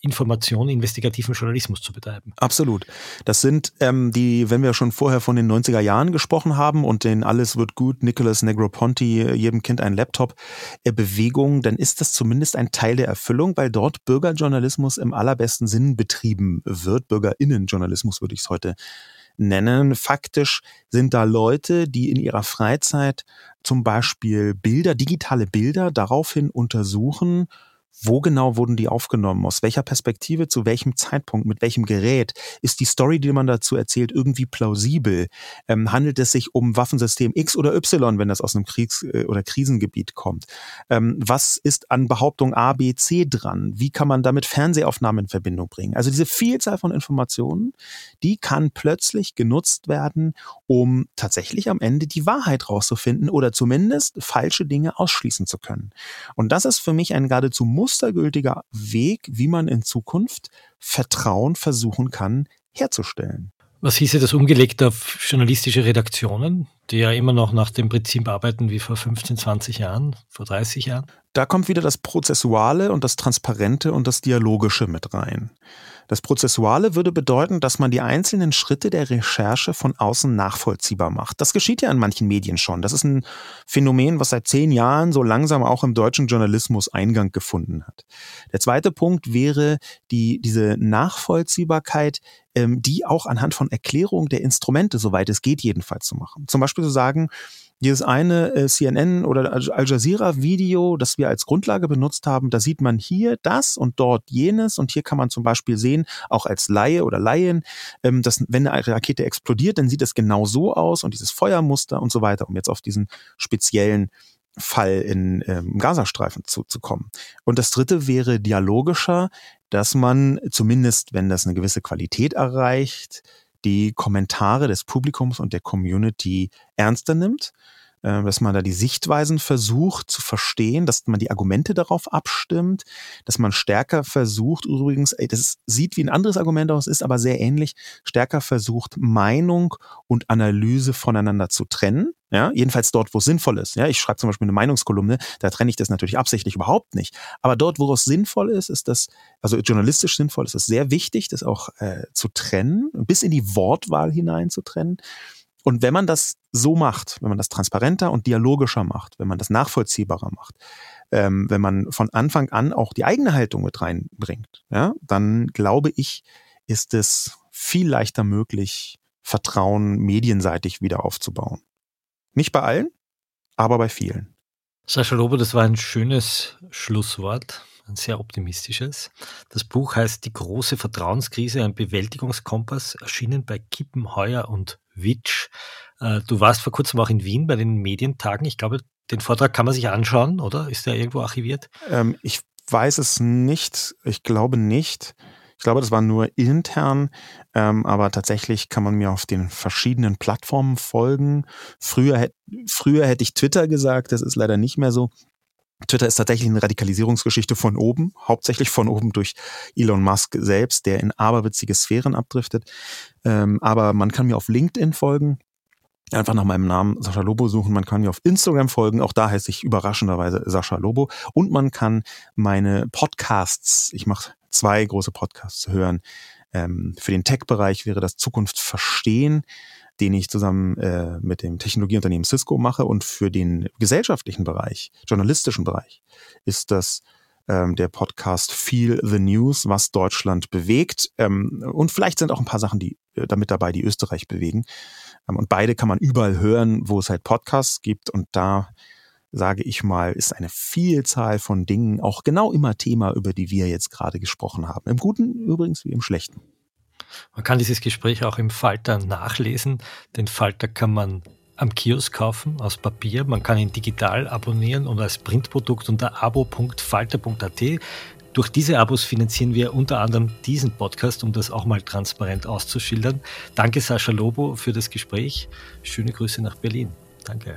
Information, investigativen Journalismus zu betreiben. Absolut. Das sind ähm, die, wenn wir schon vorher von den 90er Jahren gesprochen haben und den Alles wird gut, Nicholas Negroponti, äh, jedem Kind ein Laptop, äh, Bewegung, dann ist das zumindest ein Teil der Erfüllung, weil dort Bürgerjournalismus im allerbesten Sinn betrieben wird. Bürgerinnenjournalismus würde ich es heute nennen. Faktisch sind da Leute, die in ihrer Freizeit zum Beispiel Bilder, digitale Bilder daraufhin untersuchen, wo genau wurden die aufgenommen? Aus welcher Perspektive, zu welchem Zeitpunkt, mit welchem Gerät? Ist die Story, die man dazu erzählt, irgendwie plausibel? Ähm, handelt es sich um Waffensystem X oder Y, wenn das aus einem Kriegs- äh, oder Krisengebiet kommt? Ähm, was ist an Behauptung A, B, C dran? Wie kann man damit Fernsehaufnahmen in Verbindung bringen? Also diese Vielzahl von Informationen, die kann plötzlich genutzt werden, um tatsächlich am Ende die Wahrheit rauszufinden oder zumindest falsche Dinge ausschließen zu können. Und das ist für mich ein geradezu mustergültiger Weg, wie man in Zukunft Vertrauen versuchen kann herzustellen. Was hieße das umgelegt auf journalistische Redaktionen, die ja immer noch nach dem Prinzip arbeiten wie vor 15, 20 Jahren, vor 30 Jahren? Da kommt wieder das Prozessuale und das Transparente und das Dialogische mit rein. Das Prozessuale würde bedeuten, dass man die einzelnen Schritte der Recherche von außen nachvollziehbar macht. Das geschieht ja in manchen Medien schon. Das ist ein Phänomen, was seit zehn Jahren so langsam auch im deutschen Journalismus Eingang gefunden hat. Der zweite Punkt wäre die, diese Nachvollziehbarkeit, ähm, die auch anhand von Erklärung der Instrumente, soweit es geht, jedenfalls zu machen. Zum Beispiel zu sagen, dieses eine äh, CNN oder Al Jazeera Video, das wir als Grundlage benutzt haben, da sieht man hier das und dort jenes und hier kann man zum Beispiel sehen, auch als Laie oder Laien, ähm, dass wenn eine Rakete explodiert, dann sieht es genau so aus und dieses Feuermuster und so weiter, um jetzt auf diesen speziellen Fall in ähm, Gazastreifen zuzukommen. Und das dritte wäre dialogischer, dass man zumindest, wenn das eine gewisse Qualität erreicht, die Kommentare des Publikums und der Community ernster nimmt, äh, dass man da die Sichtweisen versucht zu verstehen, dass man die Argumente darauf abstimmt, dass man stärker versucht, übrigens, das sieht wie ein anderes Argument aus, ist aber sehr ähnlich, stärker versucht, Meinung und Analyse voneinander zu trennen. Ja, jedenfalls dort, wo es sinnvoll ist. Ja, ich schreibe zum Beispiel eine Meinungskolumne, da trenne ich das natürlich absichtlich überhaupt nicht. Aber dort, wo es sinnvoll ist, ist das, also journalistisch sinnvoll, ist es sehr wichtig, das auch äh, zu trennen, bis in die Wortwahl hinein zu trennen. Und wenn man das so macht, wenn man das transparenter und dialogischer macht, wenn man das nachvollziehbarer macht, ähm, wenn man von Anfang an auch die eigene Haltung mit reinbringt, ja, dann glaube ich, ist es viel leichter möglich, Vertrauen medienseitig wieder aufzubauen. Nicht bei allen, aber bei vielen. Sascha Lobo, das war ein schönes Schlusswort, ein sehr optimistisches. Das Buch heißt Die große Vertrauenskrise, ein Bewältigungskompass, erschienen bei Kippenheuer und Witsch. Äh, du warst vor kurzem auch in Wien bei den Medientagen. Ich glaube, den Vortrag kann man sich anschauen, oder? Ist der irgendwo archiviert? Ähm, ich weiß es nicht. Ich glaube nicht. Ich glaube, das war nur intern, ähm, aber tatsächlich kann man mir auf den verschiedenen Plattformen folgen. Früher, früher hätte ich Twitter gesagt, das ist leider nicht mehr so. Twitter ist tatsächlich eine Radikalisierungsgeschichte von oben, hauptsächlich von oben durch Elon Musk selbst, der in aberwitzige Sphären abdriftet. Ähm, aber man kann mir auf LinkedIn folgen. Einfach nach meinem Namen Sascha Lobo suchen. Man kann mir auf Instagram folgen. Auch da heiße ich überraschenderweise Sascha Lobo. Und man kann meine Podcasts, ich mache zwei große Podcasts hören. Ähm, für den Tech-Bereich wäre das Zukunft verstehen, den ich zusammen äh, mit dem Technologieunternehmen Cisco mache. Und für den gesellschaftlichen Bereich, journalistischen Bereich, ist das ähm, der Podcast Feel the News, was Deutschland bewegt. Ähm, und vielleicht sind auch ein paar Sachen, die äh, damit dabei, die Österreich bewegen. Ähm, und beide kann man überall hören, wo es halt Podcasts gibt. Und da sage ich mal, ist eine Vielzahl von Dingen auch genau immer Thema, über die wir jetzt gerade gesprochen haben. Im Guten übrigens wie im Schlechten. Man kann dieses Gespräch auch im Falter nachlesen. Den Falter kann man am Kiosk kaufen aus Papier. Man kann ihn digital abonnieren und als Printprodukt unter abo.falter.at. Durch diese Abos finanzieren wir unter anderem diesen Podcast, um das auch mal transparent auszuschildern. Danke Sascha Lobo für das Gespräch. Schöne Grüße nach Berlin. Danke.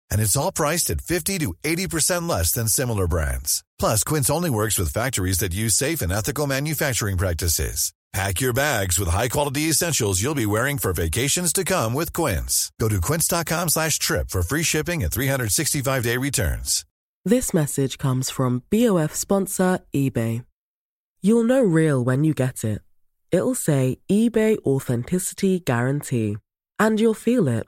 And it's all priced at 50 to 80% less than similar brands. Plus, Quince only works with factories that use safe and ethical manufacturing practices. Pack your bags with high-quality essentials you'll be wearing for vacations to come with Quince. Go to quince.com slash trip for free shipping and 365-day returns. This message comes from BOF sponsor eBay. You'll know real when you get it. It'll say eBay Authenticity Guarantee. And you'll feel it.